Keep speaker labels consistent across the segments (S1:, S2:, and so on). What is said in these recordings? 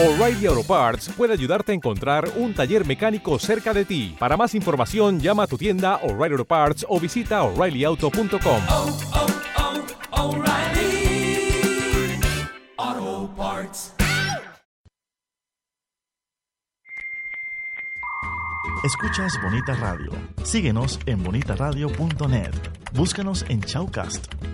S1: O'Reilly Auto Parts puede ayudarte a encontrar un taller mecánico cerca de ti. Para más información, llama a tu tienda O'Reilly Auto Parts o visita oreillyauto.com.
S2: oh, oh, Parts.
S3: Escuchas Bonita Radio. Síguenos en bonitaradio.net. Búscanos en Chaucast.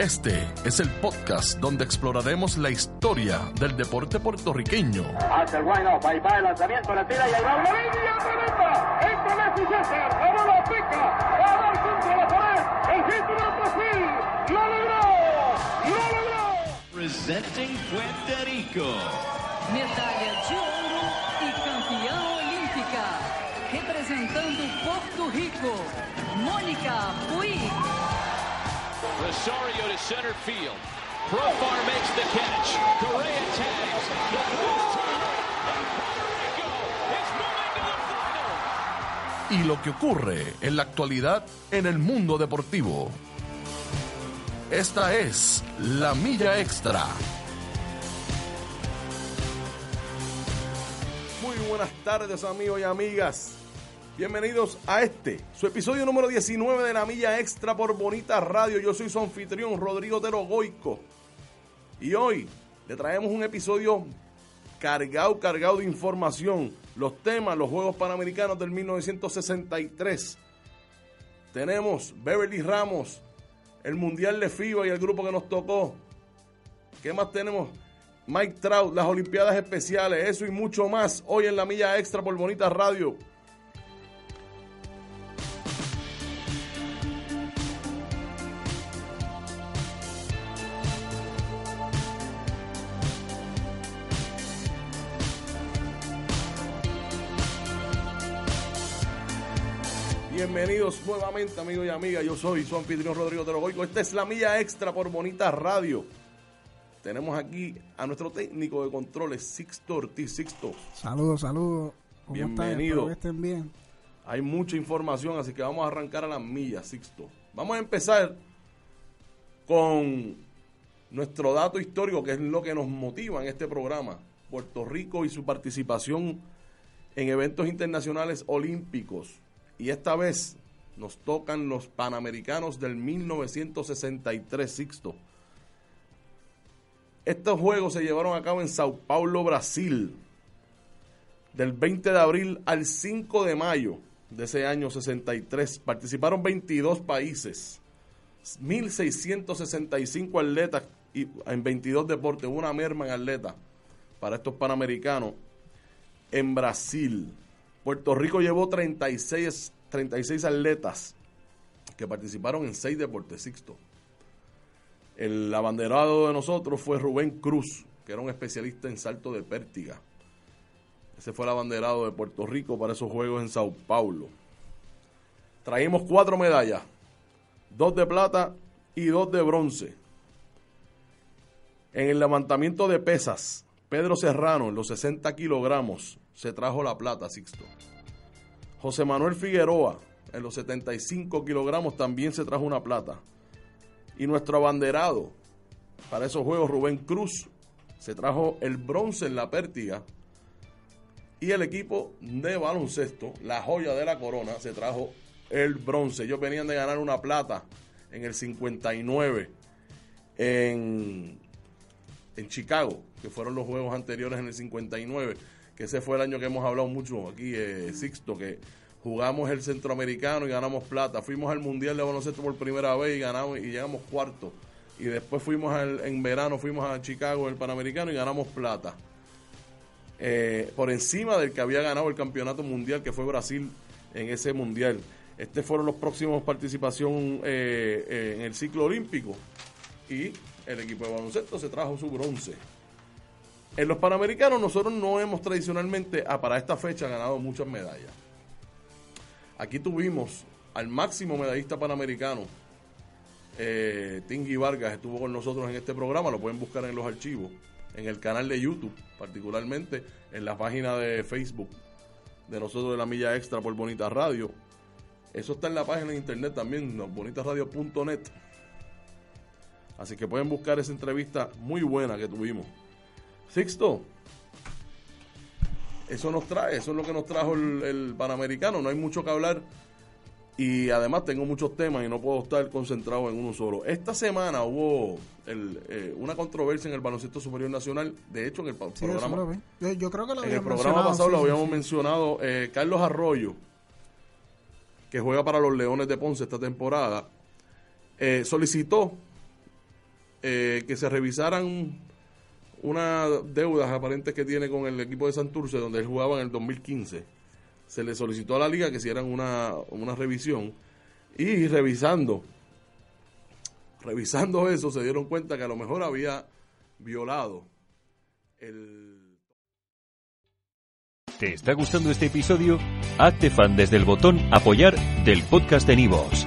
S4: Este es el podcast donde exploraremos la historia del deporte puertorriqueño,
S5: Hace el wind-up, ahí va el lanzamiento, la tira y ahí va una línea tremenda. Entra Messi César, ahora la pica, va a dar contra la pared. El centro de Brasil, lo logró, lo logró.
S6: Presenting Puerto Rico.
S7: medalha de ouro e campeã olímpica. Representando Porto Rico, Mônica Puig.
S8: Rosario to center field. Profar makes the catch. Correa tags. The
S4: y lo que ocurre en la actualidad en el mundo deportivo. Esta es la milla extra.
S9: Muy buenas tardes amigos y amigas. Bienvenidos a este, su episodio número 19 de la Milla Extra por Bonita Radio. Yo soy su anfitrión, Rodrigo Otero Goico. Y hoy le traemos un episodio cargado, cargado de información. Los temas, los Juegos Panamericanos del 1963. Tenemos Beverly Ramos, el Mundial de FIBA y el grupo que nos tocó. ¿Qué más tenemos? Mike Trout, las Olimpiadas Especiales, eso y mucho más hoy en la Milla Extra por Bonita Radio. Bienvenidos nuevamente amigos y amigas, yo soy su anfitrión Rodrigo Terogoico. Esta es la Milla Extra por Bonita Radio. Tenemos aquí a nuestro técnico de controles, Sixto Ortiz. Sixto,
S10: Saludos, saludos.
S9: Bienvenido.
S10: Que estén bien.
S9: hay mucha información, así que vamos a arrancar a las millas, Sixto. Vamos a empezar con nuestro dato histórico, que es lo que nos motiva en este programa. Puerto Rico y su participación en eventos internacionales olímpicos. Y esta vez nos tocan los Panamericanos del 1963, Sixto. Estos juegos se llevaron a cabo en Sao Paulo, Brasil, del 20 de abril al 5 de mayo de ese año 63. Participaron 22 países, 1.665 atletas y, en 22 deportes, una merma en atletas para estos panamericanos en Brasil. Puerto Rico llevó 36, 36 atletas que participaron en 6 deportes, Sixto. El abanderado de nosotros fue Rubén Cruz, que era un especialista en salto de pértiga. Ese fue el abanderado de Puerto Rico para esos Juegos en Sao Paulo. Traímos cuatro medallas, dos de plata y dos de bronce. En el levantamiento de pesas, Pedro Serrano, en los 60 kilogramos, se trajo la plata, Sixto. José Manuel Figueroa, en los 75 kilogramos, también se trajo una plata. Y nuestro abanderado para esos juegos, Rubén Cruz, se trajo el bronce en la pértiga. Y el equipo de baloncesto, la joya de la corona, se trajo el bronce. Ellos venían de ganar una plata en el 59 en, en Chicago, que fueron los juegos anteriores en el 59, que ese fue el año que hemos hablado mucho aquí, eh, Sixto, que jugamos el centroamericano y ganamos plata. Fuimos al Mundial de Baloncesto por primera vez y ganamos y llegamos cuarto. Y después fuimos al- en verano, fuimos a Chicago, el Panamericano, y ganamos plata. Eh, por encima del que había ganado el campeonato mundial, que fue Brasil en ese mundial. Estos fueron los próximos participación eh, en el ciclo olímpico. Y el equipo de baloncesto se trajo su bronce. En los Panamericanos nosotros no hemos tradicionalmente, ah, para esta fecha, ganado muchas medallas. Aquí tuvimos al máximo medallista panamericano Eh, Tingui Vargas estuvo con nosotros en este programa, lo pueden buscar en los archivos, en el canal de YouTube, particularmente en la página de Facebook de nosotros de la Milla Extra por Bonita Radio. Eso está en la página de internet también, bonitasradio.net. Así que pueden buscar esa entrevista muy buena que tuvimos. Sixto, eso nos trae, eso es lo que nos trajo el, el Panamericano, no hay mucho que hablar y además tengo muchos temas y no puedo estar concentrado en uno solo. Esta semana hubo el, eh, una controversia en el baloncesto superior nacional, de hecho en el
S10: Sí,
S9: programa.
S10: Yo, yo creo que lo
S9: en el programa pasado
S10: sí,
S9: lo habíamos
S10: sí.
S9: mencionado, eh, Carlos Arroyo, que juega para los Leones de Ponce esta temporada, eh, solicitó que se revisaran unas deudas aparentes que tiene con el equipo de Santurce, donde él jugaba en el 2015. Se le solicitó a la liga que hicieran una, una revisión y revisando, revisando eso, se dieron cuenta que a lo mejor había violado el
S11: ¿Te está gustando este episodio? Hazte fan desde el botón Apoyar del podcast de Nivos.